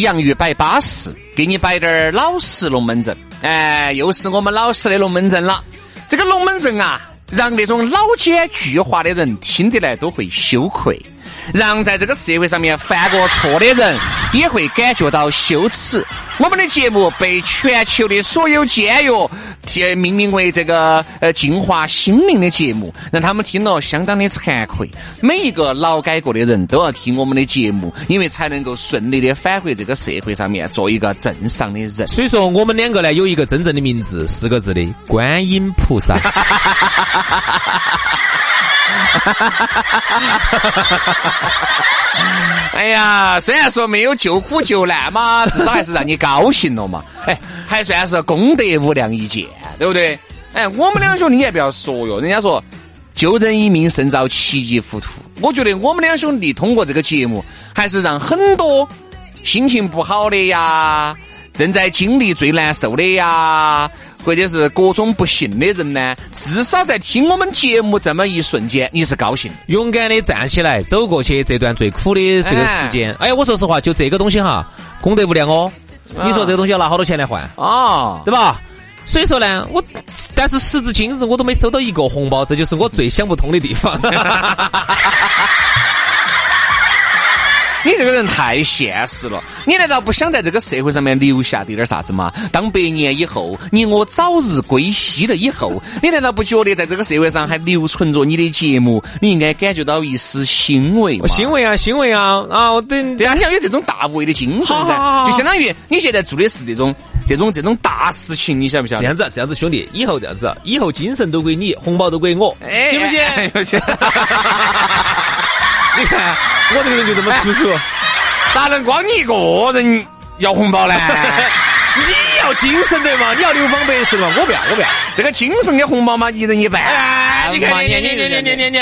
洋芋摆巴适，给你摆点儿老式龙门阵。哎，又是我们老实的龙门阵了。这个龙门阵啊，让那种老奸巨猾的人听得来都会羞愧。让在这个社会上面犯过错的人也会感觉到羞耻。我们的节目被全球的所有监狱替命名为这个呃净化心灵的节目，让他们听了相当的惭愧。每一个劳改过的人都要听我们的节目，因为才能够顺利的返回这个社会上面，做一个正常的人。所以说，我们两个呢有一个真正的名字，四个字的观音菩萨。哎呀，虽然说没有救苦救难嘛，至少还是让你高兴了嘛。哎，还算是功德无量一件，对不对？哎，我们两兄弟你还不要说哟，人家说救人一命胜造七级浮屠。我觉得我们两兄弟通过这个节目，还是让很多心情不好的呀，正在经历最难受的呀。或者是各种不幸的人呢，至少在听我们节目这么一瞬间，你是高兴，勇敢的站起来走过去这段最苦的这个时间。哎，我说实话，就这个东西哈，功德无量哦。你说这个东西要拿好多钱来换啊？对吧？所以说呢，我但是时至今日我都没收到一个红包，这就是我最想不通的地方。你这个人太现实了，你难道不想在这个社会上面留下点点啥子吗？当百年以后，你我早日归西了以后，你难道不觉得在这个社会上还留存着你的节目？你应该感觉到一丝欣慰吗？欣慰啊，欣慰啊！啊，我等对啊，你要有这种大无畏的精神噻，就相当于你现在做的是这种这种这种大事情，你晓不晓得？这样子，这样子，兄弟，以后这样子，以后精神都归你，红包都归我，哎行不行？你看我这个人就这么粗俗，咋能光你一个人要红包呢？你要精神的嘛，你要流芳百世嘛，我不要，我不要。这个精神的红包嘛，一人一半。你看，你你你你你你你，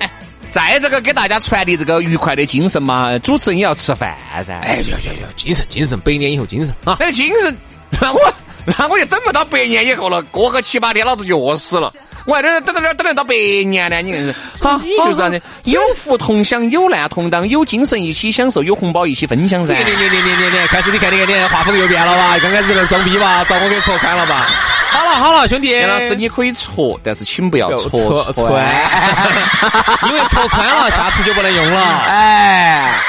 哎，在这个给大家传递这个愉快的精神嘛，主持人也要吃饭噻。哎，行行行，精神精神，百年以后精神啊！那个精神，那我那我就等不到百年以后了，过个七八天老子就饿死了。我还在等等等等得到百年呢，你看是，好，你 就是这样的？有福同享，有难同当，有精神一起享受，有红包一起分享噻。你你你你你你，开始你看你看你画风又变了吧？刚开始在那装逼吧，遭我给戳穿了吧？好了好了，兄弟，杨老师你可以戳，但是请不要戳穿，因为戳穿了，下次就不能用了。哎。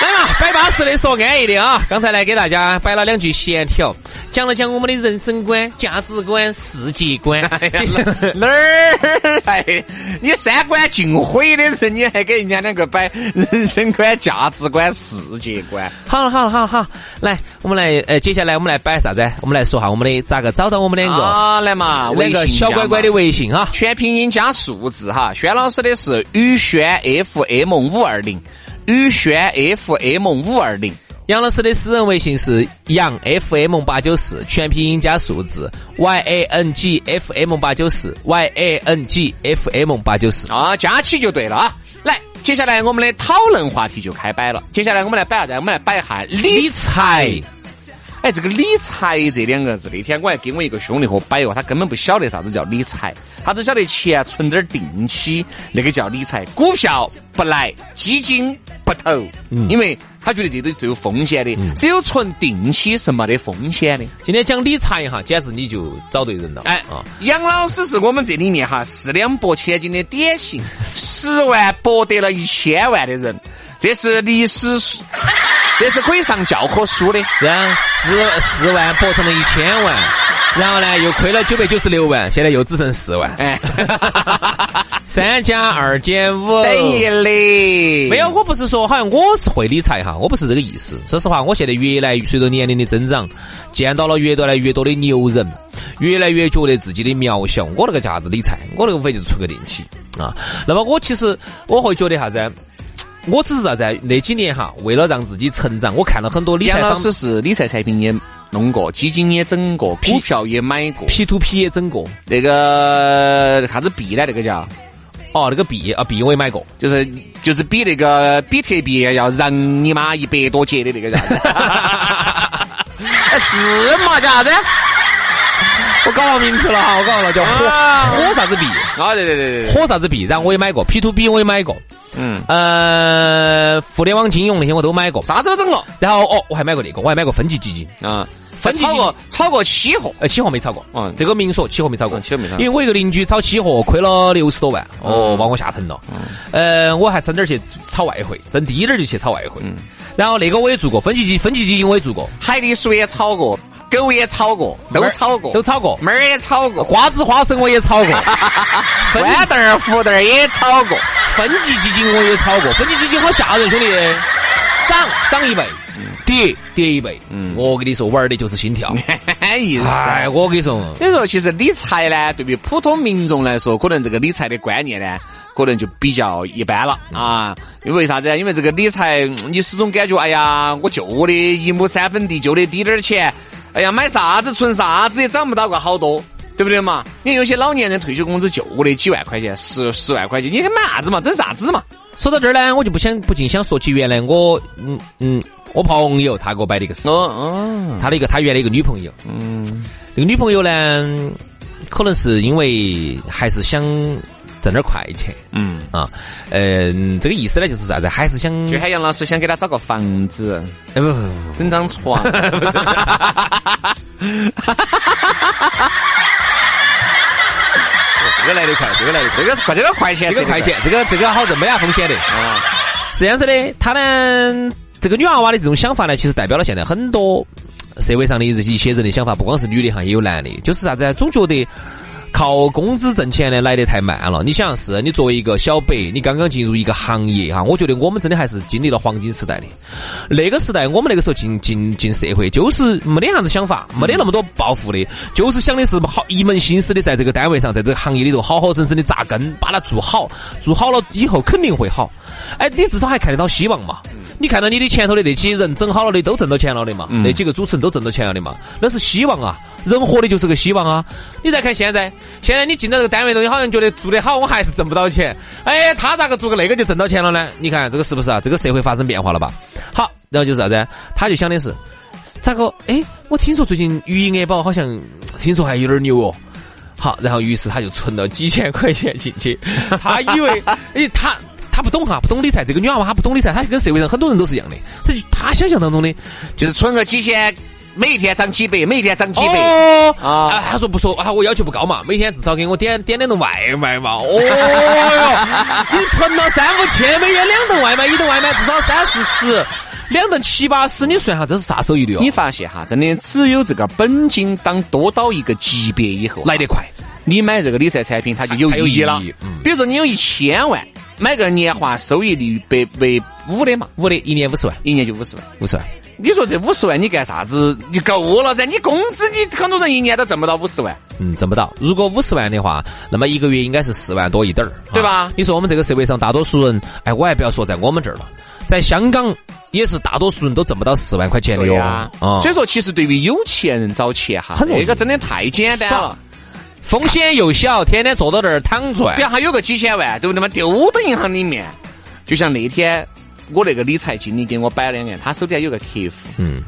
来嘛，摆巴适的说安逸的啊！刚才来给大家摆了两句闲条，讲了讲我们的人生观、价值观、世界观。哪 儿？来，你三观尽毁的人，你还给人家两个摆人生观、价值观、世界观？好了好了好了好，来，我们来，呃，接下来我们来摆啥子？我们来说下我们的咋个找到我们两个？啊，来嘛，两个小乖乖的微信哈，全拼音加数字哈。轩老师的是宇轩 FM 五二零。宇轩 FM 五二零，杨老师的私人微信是杨 FM 八九四，全拼音加数字 Y A N G F M 八九四 Y A N G F M 八九四啊，加起就对了啊！来，接下来我们的讨论话题就开摆了。接下来我们来摆啥子？我们来摆一下理财。哎，这个理财这两个字，那天我还跟我一个兄弟伙摆过，他根本不晓得啥子叫理财，他只晓得钱存点定期，那个叫理财。股票不来，基金不投，因为他觉得这都是有风险的，只有存定期是没得风险的。今天讲理财哈，简直你就找对人了。哎啊，杨老师是我们这里面哈四两拨千斤的典型，十万博得了一千万的人，这是历史书，这是可以上教科书的。是啊，四四万博成了一千万。然后呢，又亏了九百九十六万，现在又只剩四万。哎，三加二减五等于零。没有，我不是说好像我是会理财哈，我不是这个意思。说实话，我现在越来随着年龄的增长，见到了越来越多的牛人，越来越觉得自己的渺小。我那个啥子理财，我那个无非就是存个定期啊。那么我其实我会觉得啥子？我只是啥子？那几年哈，为了让自己成长，我看了很多理财。杨老师是理财产品也。弄过基金也整过，股票也买过，P to P 也整过。那个啥子币呢？那个叫哦，那个币啊币我也买过，就是就是比那个比特币要人你妈一百多节的那个啥子？是嘛？叫啥子？我搞忘名字了哈，我搞忘了叫火火啥子币？啊对对对对，火啥子币？然后我也买过，P to P 我也买过。嗯呃，互联网金融那些我都买过，啥子都整了。然后哦，我还买过那个，我还买过分级基金啊。分炒过炒过期货，呃，期货没炒过。嗯，这个明说期货没炒过，期货没炒。因为我一个邻居炒期货亏了六十多万，哦，把我吓疼了。嗯，呃，我还挣点去炒外汇，挣低点就去炒外汇。嗯，然后那个我也做过，分级基分级基金我也做过，海底鼠也炒过，狗也炒过，都炒过，都炒过，猫儿也炒过，瓜子花生我也炒过，豌豆胡豆也炒过，分级基金我也炒过，分级基金好吓人，兄弟，涨涨一倍。跌跌一倍，嗯，我跟你说，玩的就是心跳，意思。哎，我跟你说，所以说，其实理财呢，对于普通民众来说，可能这个理财的观念呢，可能就比较一般了啊。因为啥子？因为这个理财，你始终感觉，哎呀，我就的一亩三分地，就的滴点儿钱，哎呀，买啥子存啥子也涨不到个好多，对不对嘛？你有些老年人退休工资就的几万块钱，十十万块钱，你买啥子嘛？整啥子嘛？说到这儿呢，我就不想不禁想说起原来我，嗯嗯。我朋友他给我摆的一个事，哦，他的一个他原来一个女朋友，嗯，那个女朋友呢，可能是因为还是想挣点快钱，嗯。啊，嗯，这个意思呢就是啥子，还是想，就海杨老师想给他找个房子，哎不不不，整张床，这个来得快，这个来得，这个快，这个快钱，这个快钱，这个这个好挣，没啥风险的，啊，是这样子的，他呢。这个女娃娃的这种想法呢，其实代表了现在很多社会上的一些人的想法，不光是女的哈，也有男的，就是啥子？总觉得靠工资挣钱呢来得太慢了。你想，是你作为一个小白，你刚刚进入一个行业哈，我觉得我们真的还是经历了黄金时代的。那个时代，我们那个时候进进进社会，就是没得啥子想法，没得那么多抱负的，就是想的是好一门心思的在这个单位上，在这个行业里头好好生生的扎根，把它做好，做好了以后肯定会好。哎，你至少还看得到希望嘛。你看到你的前头的那几人整好了的都挣到钱了的嘛？那几个主持人都挣到钱了的嘛？那是希望啊！人活的就是个希望啊！你再看现在，现在你进到这个单位头，你好像觉得做得好，我还是挣不到钱。哎，他咋个做个那个就挣到钱了呢？你看这个是不是啊？这个社会发生变化了吧？好，然后就是啥子？他就想的是，咋个？哎，我听说最近余额宝好像听说还有点牛哦。好，然后于是他就存了几千块钱进去，他以为，哎，他。他不懂哈，不懂理财。这个女娃娃她不懂理财，她跟社会上很多人都是一样的。她就她想象当中的，就是存个几千，每一天涨几百，每一天涨几百。哦啊，他说不说啊，我要求不高嘛，每天至少给我点点两顿外卖嘛。哦哟，你存了三五千，每天两顿外卖，一顿外卖至少三四十，两顿七八十，你算下这是啥收益率哦？你发现哈，真的只有这个本金当多到一个级别以后来得快，你买这个理财产品它就有意义了。比如说你有一千万。买个年化收益率百百五的嘛，五的，一年五十万，一年就五十万，五十万。你说这五十万你干啥子？你够了噻？你工资你很多人一年都挣不到五十万，嗯，挣不到。如果五十万的话，那么一个月应该是四万多一点儿，对吧？你说我们这个社会上大多数人，哎，我还不要说在我们这儿了，在香港也是大多数人都挣不到四万块钱的哟。啊，所以说其实对于有钱人找钱哈，这个真的太简单了。风险又小，天天坐到这儿躺赚。比如还有个几千万，对不对嘛？丢到银行里面。就像那天我那个理财经理给我摆两个，他手底下有个客户，嗯，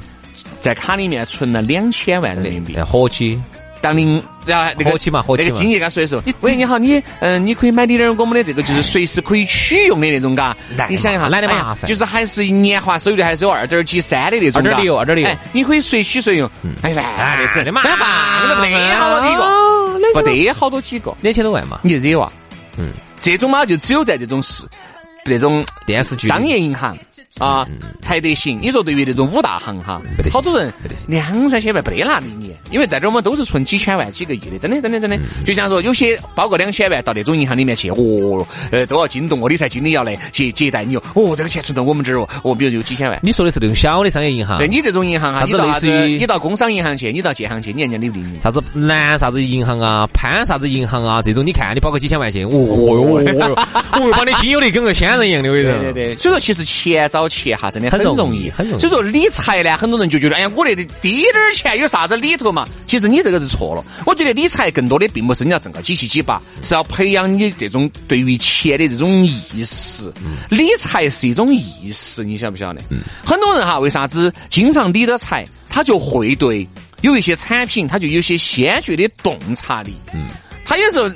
在卡里面存了两千万人民币，活期当您然后那个嘛，合起那个经理跟他说的时候，喂，你好，你嗯，你可以买点点我们的这个，就是随时可以取用的那种，嘎。你想一下，懒得麻烦，就是还是年化收益率还是有二点几三的那种，二点六，二点六。哎，你可以随取随用。哎呀，真的嘛？那不得好几个，不得好多几个，两千多万嘛？你惹哇？嗯，这种嘛，就只有在这种市。那种电视剧、商业银行啊才得行。你说对于那种五大行哈，好多人两三千万不得拿的你，因为在这我们都是存几千万、几个亿的，真的真的真的。就像说有些包个两千万到那种银行里面去，哦，呃，都要惊动哦，理财经理要来接接待你哦。哦，这个钱存到我们这儿哦，哦，比如有几千万。你说的是那种小的商业银行？对你这种银行哈，你到你到工商银行去，你到建行去，你人家理不理你？啥子南啥子银行啊，潘啥子银行啊，这种你看你包个几千万去，哦哟，哦，把你经有的跟个仙人一样的，我跟你说。对，所以说其实钱找钱哈，真的很容易，很容易。所以说理财呢，很多人就觉得，哎呀，我那滴点儿钱有啥子里头嘛？其实你这个是错了。我觉得理财更多的并不是你要挣个几七几八，是要培养你这种对于钱的这种意识。理财是一种意识，你晓不晓得？很多人哈，为啥子经常理的财，他就会对有一些产品，他就有些先决的洞察力。嗯，他有时候。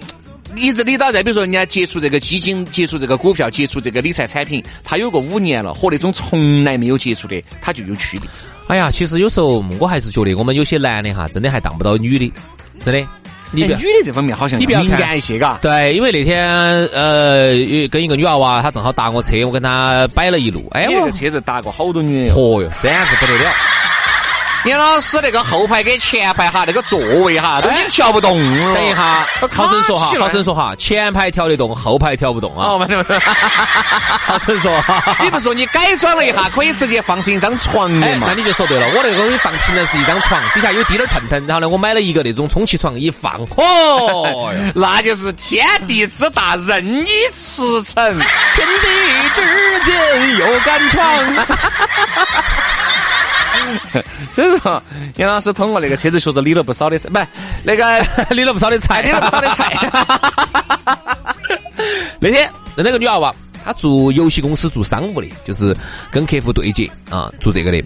一直理到在，比如说人家接触这个基金、接触这个股票、接触这个理财产品，他有个五年了，和那种从来没有接触的，他就有区别。哎呀，其实有时候我还是觉得我们有些男的哈，真的还当不到女的，真的。你女的这方面好像你比较敏感一些，嘎。对，因为那天呃，跟一个女娃娃，她正好搭我车，我跟她摆了一路。哎，我车子搭过好多女的。嚯哟，这样子不得了。杨老师，那个后排跟前排哈，那个座位哈，都已经调不动了。等一下，好生说哈，好生说哈，前排调得动，后排调不动啊。哦，好生 说，你不说你改装了一下，可以直接放成一张床的嘛？那你就说对了，我那个可以放平的是一张床，底下有滴点儿腾然后呢，我买了一个那种充气床，一放，嚯，那就是天地之大，任你驰骋，天地之间有杆床。所以说，杨老师通过那个车子确实理了不少的财，不，那个 理了不少的菜，理了不少的菜。那天那个女娃娃，她做游戏公司做商务的，就是跟客户对接啊，做这个的。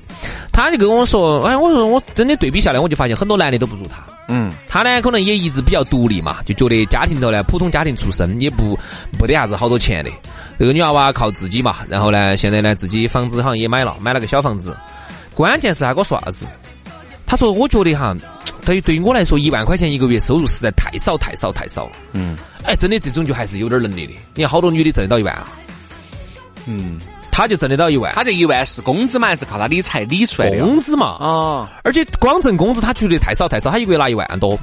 她就跟我说，哎，我说我真的对比下来，我就发现很多男的都不如她。嗯，她呢可能也一直比较独立嘛，就觉得家庭头呢普通家庭出身，也不不得啥子好多钱的。这个女娃娃靠自己嘛，然后呢现在呢自己房子好像也买了，买了个小房子。关键是他跟我说啥子？他说：“我觉得哈，对于对于我来说，一万块钱一个月收入实在太少太少太少了。”嗯，哎，真的这种就还是有点能力的。你看好多女的挣得到一万啊。嗯，他就挣得到一万。他这一万是工资嘛，还是靠他理财理出来的？工资嘛。啊。而且光挣工资，他觉得太少太少。他一个月拿一万多，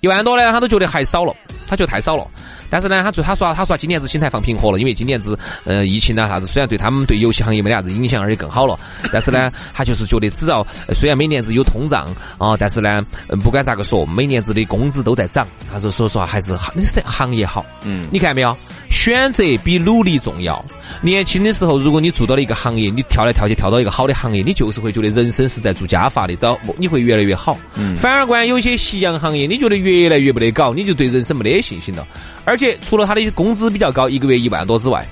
一万多呢，他都觉得还少了，他觉得太少了。但是呢，他最他说他说今年子心态放平和了，因为今年子呃疫情啊啥子，虽然对他们对游戏行业没得啥子影响，而且更好了，但是呢，他就是觉得只要虽然每年子有通胀啊，但是呢，不管咋个说，每年子的工资都在涨。他说说实话还是行行业好，嗯，你看没有？选择比努力重要。年轻的时候，如果你做到了一个行业，你跳来跳去跳到一个好的行业，你就是会觉得人生是在做加法的，到你会越来越好。嗯，反而观有些夕阳行业，你觉得越来越不得搞，你就对人生没得信心了。而且除了他的工资比较高，一个月一万多之外，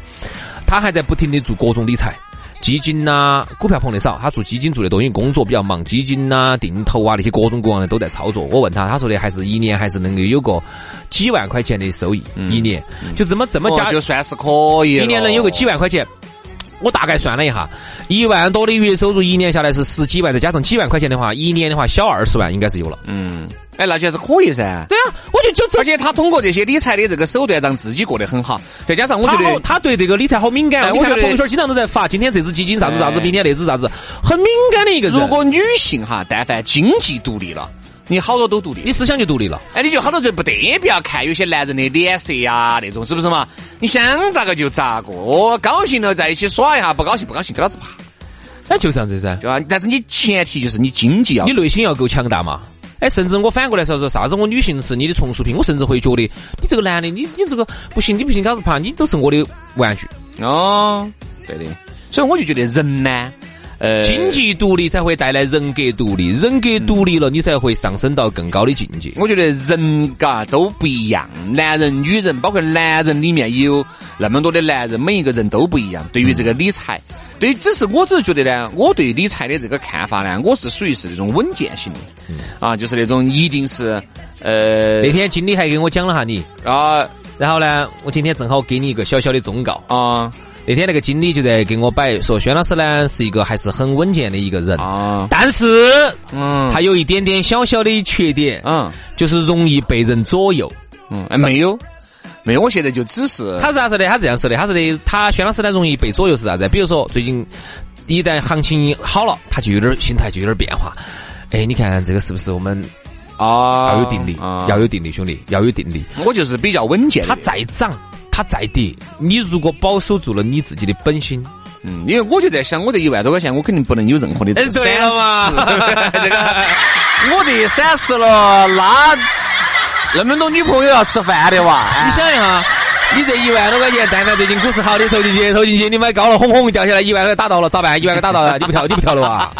他还在不停的做各种理财，基金呐，股票碰的少，他做基金做的多，因为工作比较忙，基金呐、定投啊那些各种各样的都在操作。我问他，他说的还是一年还是能够有个几万块钱的收益，一年就这么这么加，就算是可以，一年能有个几万块钱。我大概算了一下，一万多的月收入，一年下来是十几万，再加上几万块钱的话，一年的话小二十万应该是有了。嗯。哎，那就还是可以噻。对啊，我就就而且他通过这些理财的这个手段，让自己过得很好。再加上我觉得他对这个理财好敏感。我觉得朋友圈经常都在发，今天这只基金啥子啥子，明天那只啥子，很敏感的一个人。如果女性哈，但凡经济独立了，你好多都独立，你思想就独立了。哎，你就好多就不得不要看有些男人的脸色呀，那种是不是嘛？你想咋个就咋个，哦，高兴了在一起耍一下，不高兴不高兴，给老子爬。哎，就这样子噻，对吧？但是你前提就是你经济要，你内心要够强大嘛。哎，甚至我反过来说说啥子？我女性是你的从属品，我甚至会觉得你这个男的，你你这个不行，你不行，老子怕你都是我的玩具。哦，对的。所以我就觉得人呢，呃，经济独立才会带来人格独立，人格独立了，你才会上升到更高的境界。我觉得人嘎都不一样，男人、女人，包括男人里面也有那么多的男人，每一个人都不一样。对于这个理财。对，只是我只是觉得呢，我对理财的这个看法呢，我是属于是那种稳健型的，啊，就是那种一定是，呃，那天经理还给我讲了哈你啊，然后呢，我今天正好给你一个小小的忠告啊。那天那个经理就在给我摆说，轩老师呢是一个还是很稳健的一个人啊，但是，嗯，他有一点点小小的缺点，嗯，就是容易被人左右，嗯，没有。没有，我现在就只是他是啥说的？他这样说的，他说的，他轩老师呢容易被左右是啥子？比如说最近一旦行情好了，他就有点心态就有点变化。哎，你看这个是不是我们啊要有定力，要有定力，兄弟要有定力。我就是比较稳健。它再涨，它再跌，你如果保守住了你自己的本心，嗯，因为我就在想，我这一万多块钱，我肯定不能有任何的哎，对了嘛，这个我这闪失了，那。那么多女朋友要吃饭的哇！你想一下，你这一万多块钱，但凡最近股市好，的投进去，投进去，你买高了，轰轰掉下来，一万块打到了，咋办？一万块打到了，你不跳，你不跳楼啊？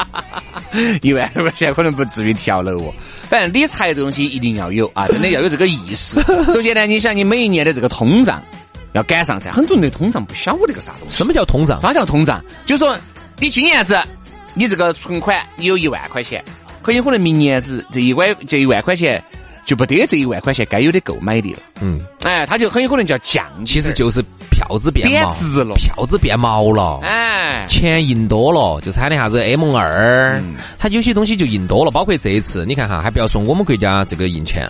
一万多块钱可能不至于跳楼哦。反正理财这东西一定要有啊，真的要有这个意识。首先呢，你想你每一年的这个通胀要赶上噻，很多人对通胀不晓得个啥东西。什么叫通胀？啥叫通胀？就是说你今年子你这个存款你有一万块钱，很有可能明年子这一万这一万块钱。就不得这一万块钱该有的购买力了。嗯，哎，他就很有可能叫降，其实就是票子变贬值了，票子变毛了。哎，钱印多了，就是喊的啥子梦二，他有些东西就印多了。包括这一次，你看哈，还不要说我们国家这个印钱，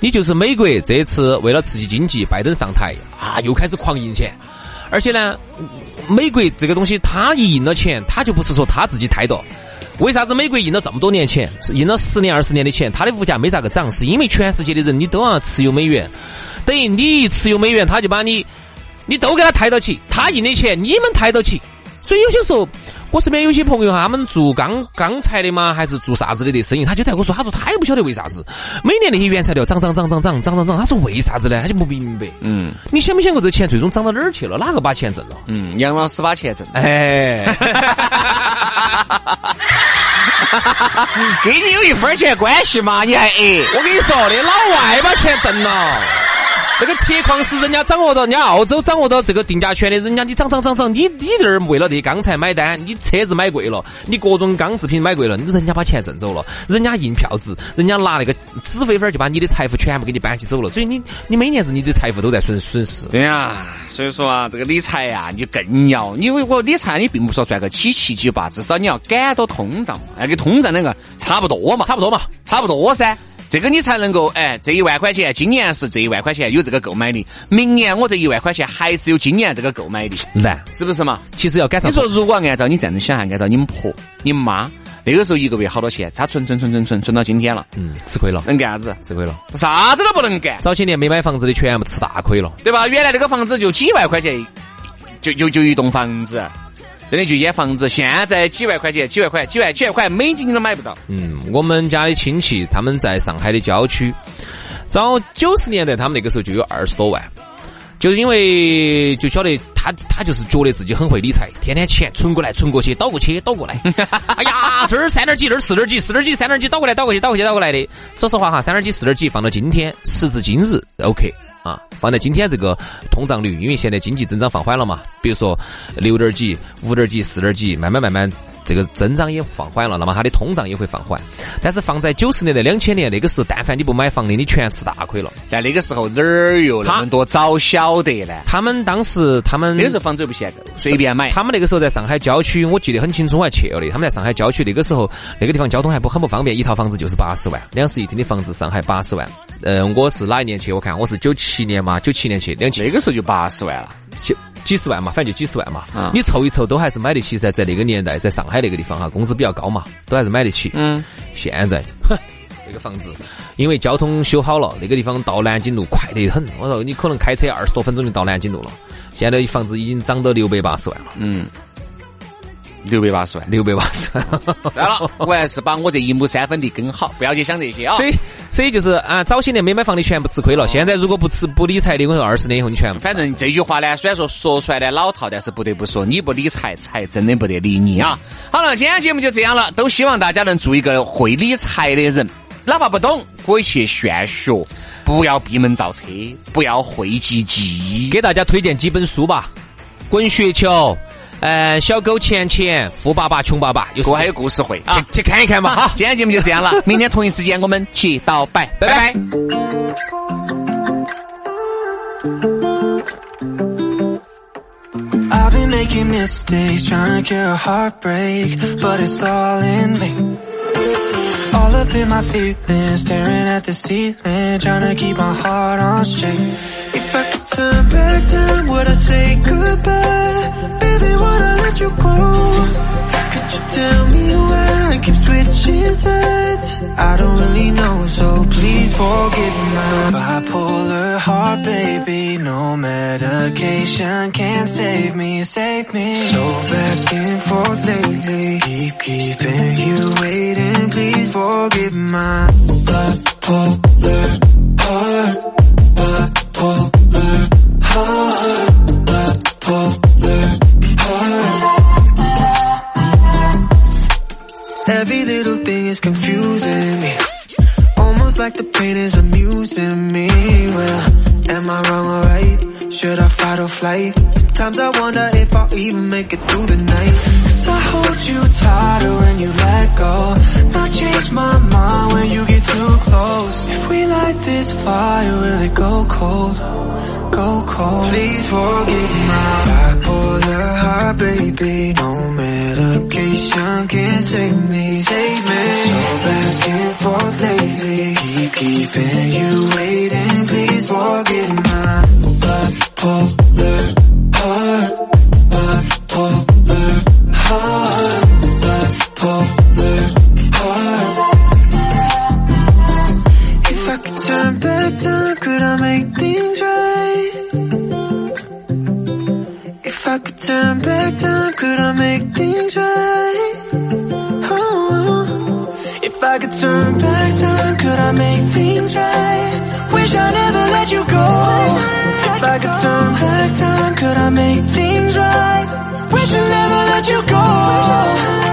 你就是美国这一次为了刺激经济，拜登上台啊，又开始狂印钱。而且呢，美国这个东西，他一印了钱，他就不是说他自己太多。为啥子美国印了这么多年钱，是印了十年二十年的钱，它的物价没咋个涨？是因为全世界的人你都要持有美元，等于你一持有美元，他就把你，你都给他抬到起，他印的钱你们抬到起，所以有些时候。我身边有些朋友哈，他们做钢钢材的嘛，还是做啥子的的生意，他就在跟我说，他说他也不晓得为啥子，每年那些原材料涨涨涨涨涨涨涨涨，他说为啥子呢？他就不明白。嗯，你想没想过这钱最终涨到哪儿去了？哪个把钱挣了？嗯，杨老师把钱挣。哎，哈哈哈跟你有一分钱关系吗？你还哎？我跟你说的，老外把钱挣了。那个铁矿石，人家掌握到，人家澳洲掌握到这个定价权的，人家你涨涨涨涨，你你这儿为了这钢材买单，你车子买贵了，你各种钢制品买贵了，你人家把钱挣走了，人家印票子，人家拿那个纸飞飞就把你的财富全部给你搬起走了，所以你你每年子你的财富都在损损失。对呀，所以说啊，这个理财呀，你更要，因为我理财你并不说赚个几七几八，至少你要赶到通胀，那跟通胀那个差不多嘛，差不多嘛，差不多噻。这个你才能够哎，这一万块钱，今年是这一万块钱有这个购买力，明年我这一万块钱还是有今年这个购买力，难是不是嘛？其实要赶上。你说如果按照你这样子想，按照你们婆、你们妈那个时候一个月好多钱，他存存存存存存到今天了，嗯，吃亏了，能干啥子？吃亏了，啥子都不能干。早些年没买房子的全部吃大亏了，对吧？原来那个房子就几万块钱，就就就一栋房子。真的就间房子，现在几万块钱，几万块，几万几万块美金你都买不到。嗯，我们家的亲戚他们在上海的郊区，早九十年代他们那个时候就有二十多万，就是因为就晓得他他就是觉得自己很会理财，天天钱存过来存过去，倒过去倒过来。哎呀，这儿三点几，那儿四点几，四点几三点几倒过来倒过去倒过去倒过来的。说实话哈，三点几四点几放到今天，时至今日，OK。啊，放在今天这个通胀率，因为现在经济增长放缓了嘛，比如说六点几、五点几、四点几，慢慢慢慢。这个增长也放缓了，那么它的通胀也会放缓。但是放在九十年代、两千年那个时候，但凡你不买房的，你全吃大亏了。在那个时候哪儿有那么多早晓得呢？他们当时他们那个时候房子又不限购，随便买。他们那个时候在上海郊区，我记得很清楚，我还去了的。他们在上海郊区那个时候，那个地方交通还不很不方便，一套房子就是八十万，两室一厅的房子，上海八十万。呃，我是哪一年去？我看我是九七年嘛，九七年去，两那个时候就八十万了。几十万嘛，反正就几十万嘛。你凑一凑都还是买得起噻，在那个年代，在上海那个地方哈，工资比较高嘛，都还是买得起。嗯，现在，哼，那个房子因为交通修好了，那个地方到南京路快得很。我说你可能开车二十多分钟就到南京路了。现在房子已经涨到六百八十万了。嗯。六百八十万，六百八十万。对了，我还是把我这一亩三分地耕好，不要去想这些啊。所以，所以就是啊，早些年没买房的全部吃亏了。现在如果不吃不理财的，我说二十年以后你全部。反正这句话呢，虽然说说出来的老套，但是不得不说，你不理财，财真的不得理你啊。好了，今天节目就这样了，都希望大家能做一个会理财的人，哪怕不懂，可以去炫学，不要闭门造车，不要讳疾忌医。给大家推荐几本书吧，《滚雪球》。呃，小狗钱钱，富爸爸穷爸爸，有还有故事会啊，去看一看嘛。好，今天节目就这样了，明天同一时间我们接到拜，拜拜。All up in my feelings, staring at the ceiling, trying to keep my heart on straight. If I could turn back time, would I say goodbye? Baby, would I let you go? Could you tell me why I keep switching sides? I don't really know, so please forgive my bipolar heart, baby. No medication can save me, save me. So back and forth lately, keep keeping you waiting. Please forgive my bipolar heart, is confusing me. Almost like the pain is amusing me. Well, am I wrong or right? Should I fight or flight? Sometimes I wonder if I'll even make it through the night. Cause I hold you tighter when you let go. Not change my mind when you get too close. If we light this fire, will it go cold? Go cold. Please forgive my bipolar heart, baby. No medication can save me, save me. So back and forth lately, keep keeping you waiting. Please forgive my things right? Oh, if I could turn back time, could I make things right? Wish I never let you go. If I could turn back time, could I make things right? Wish I never let you go.